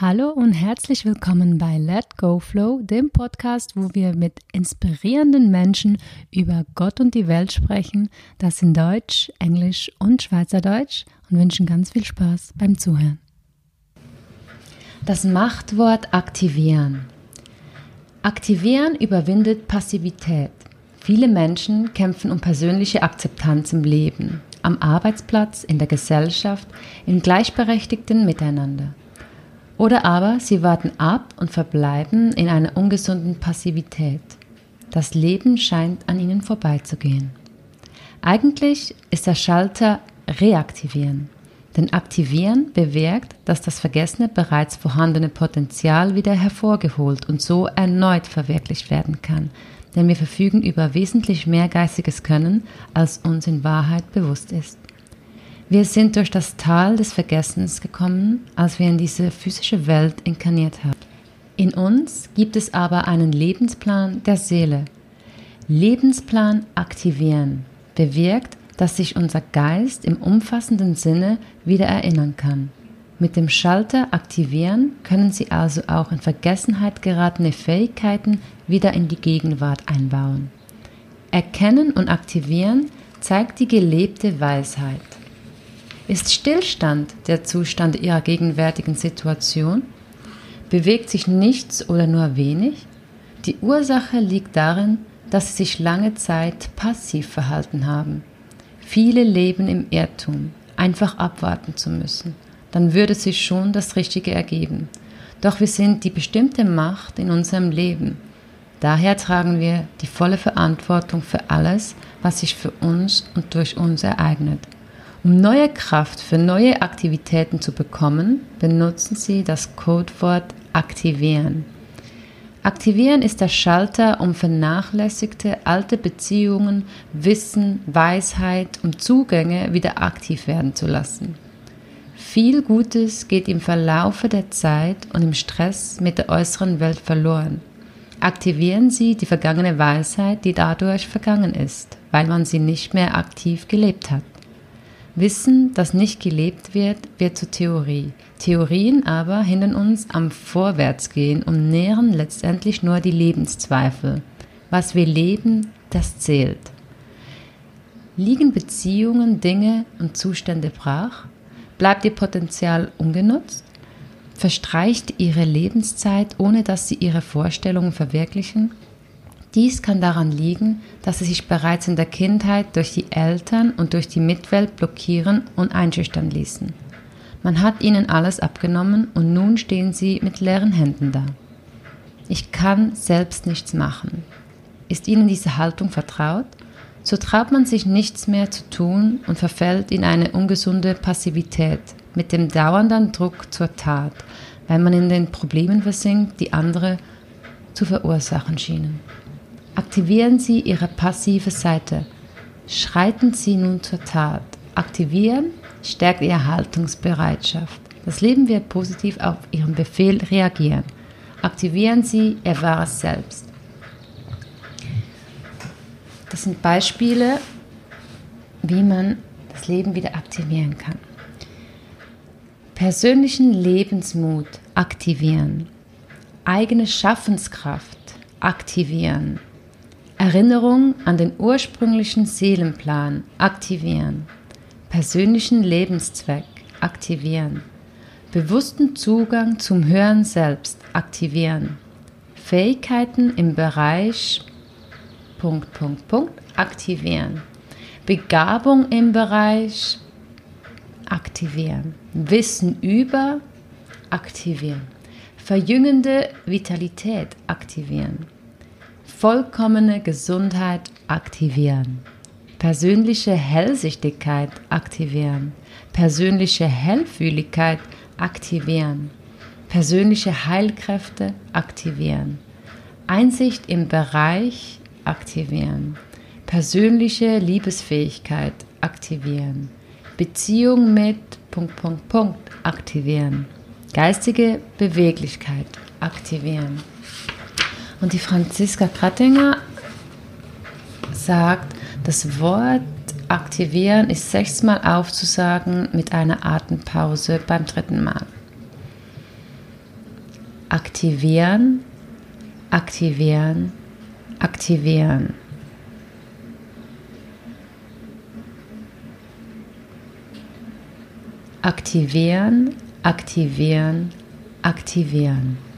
Hallo und herzlich willkommen bei Let Go Flow, dem Podcast, wo wir mit inspirierenden Menschen über Gott und die Welt sprechen, das in Deutsch, Englisch und Schweizerdeutsch und wünschen ganz viel Spaß beim Zuhören. Das Machtwort aktivieren. Aktivieren überwindet Passivität. Viele Menschen kämpfen um persönliche Akzeptanz im Leben, am Arbeitsplatz, in der Gesellschaft, im gleichberechtigten Miteinander. Oder aber sie warten ab und verbleiben in einer ungesunden Passivität. Das Leben scheint an ihnen vorbeizugehen. Eigentlich ist der Schalter reaktivieren. Denn aktivieren bewirkt, dass das vergessene bereits vorhandene Potenzial wieder hervorgeholt und so erneut verwirklicht werden kann. Denn wir verfügen über wesentlich mehr geistiges Können, als uns in Wahrheit bewusst ist. Wir sind durch das Tal des Vergessens gekommen, als wir in diese physische Welt inkarniert haben. In uns gibt es aber einen Lebensplan der Seele. Lebensplan aktivieren bewirkt, dass sich unser Geist im umfassenden Sinne wieder erinnern kann. Mit dem Schalter aktivieren können Sie also auch in Vergessenheit geratene Fähigkeiten wieder in die Gegenwart einbauen. Erkennen und aktivieren zeigt die gelebte Weisheit. Ist Stillstand der Zustand Ihrer gegenwärtigen Situation? Bewegt sich nichts oder nur wenig? Die Ursache liegt darin, dass Sie sich lange Zeit passiv verhalten haben. Viele leben im Irrtum, einfach abwarten zu müssen. Dann würde sich schon das Richtige ergeben. Doch wir sind die bestimmte Macht in unserem Leben. Daher tragen wir die volle Verantwortung für alles, was sich für uns und durch uns ereignet. Um neue Kraft für neue Aktivitäten zu bekommen, benutzen Sie das Codewort aktivieren. Aktivieren ist der Schalter, um vernachlässigte alte Beziehungen, Wissen, Weisheit und Zugänge wieder aktiv werden zu lassen. Viel Gutes geht im Verlaufe der Zeit und im Stress mit der äußeren Welt verloren. Aktivieren Sie die vergangene Weisheit, die dadurch vergangen ist, weil man sie nicht mehr aktiv gelebt hat. Wissen, das nicht gelebt wird, wird zur Theorie. Theorien aber hindern uns am Vorwärtsgehen und nähren letztendlich nur die Lebenszweifel. Was wir leben, das zählt. Liegen Beziehungen, Dinge und Zustände brach? Bleibt ihr Potenzial ungenutzt? Verstreicht ihre Lebenszeit, ohne dass sie ihre Vorstellungen verwirklichen? Dies kann daran liegen, dass sie sich bereits in der Kindheit durch die Eltern und durch die Mitwelt blockieren und einschüchtern ließen. Man hat ihnen alles abgenommen und nun stehen sie mit leeren Händen da. Ich kann selbst nichts machen. Ist ihnen diese Haltung vertraut? So traut man sich nichts mehr zu tun und verfällt in eine ungesunde Passivität mit dem dauernden Druck zur Tat, weil man in den Problemen versinkt, die andere zu verursachen schienen. Aktivieren Sie Ihre passive Seite. Schreiten Sie nun zur Tat. Aktivieren stärkt Ihre Haltungsbereitschaft. Das Leben wird positiv auf Ihren Befehl reagieren. Aktivieren Sie Ihr wahres Selbst. Das sind Beispiele, wie man das Leben wieder aktivieren kann. Persönlichen Lebensmut aktivieren. Eigene Schaffenskraft aktivieren. Erinnerung an den ursprünglichen Seelenplan aktivieren. Persönlichen Lebenszweck aktivieren. Bewussten Zugang zum Hören selbst aktivieren. Fähigkeiten im Bereich Punkt, Punkt, Punkt aktivieren. Begabung im Bereich aktivieren. Wissen über aktivieren. Verjüngende Vitalität aktivieren vollkommene Gesundheit aktivieren, persönliche Hellsichtigkeit aktivieren, persönliche Hellfühligkeit aktivieren, persönliche Heilkräfte aktivieren, Einsicht im Bereich aktivieren, persönliche Liebesfähigkeit aktivieren, Beziehung mit Punkt, Punkt, Punkt aktivieren, geistige Beweglichkeit aktivieren. Und die Franziska Krattinger sagt, das Wort aktivieren ist sechsmal aufzusagen mit einer Atempause beim dritten Mal. Aktivieren, aktivieren, aktivieren. Aktivieren, aktivieren, aktivieren.